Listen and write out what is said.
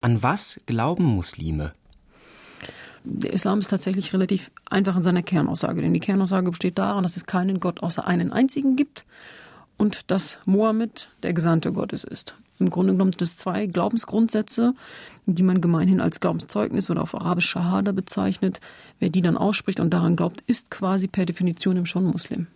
An was glauben Muslime? Der Islam ist tatsächlich relativ einfach in seiner Kernaussage, denn die Kernaussage besteht darin, dass es keinen Gott außer einen einzigen gibt und dass Mohammed der Gesandte Gottes ist. Im Grunde genommen sind es zwei Glaubensgrundsätze, die man gemeinhin als Glaubenszeugnis oder auf Arabisch Shahada bezeichnet. Wer die dann ausspricht und daran glaubt, ist quasi per Definition schon Muslim.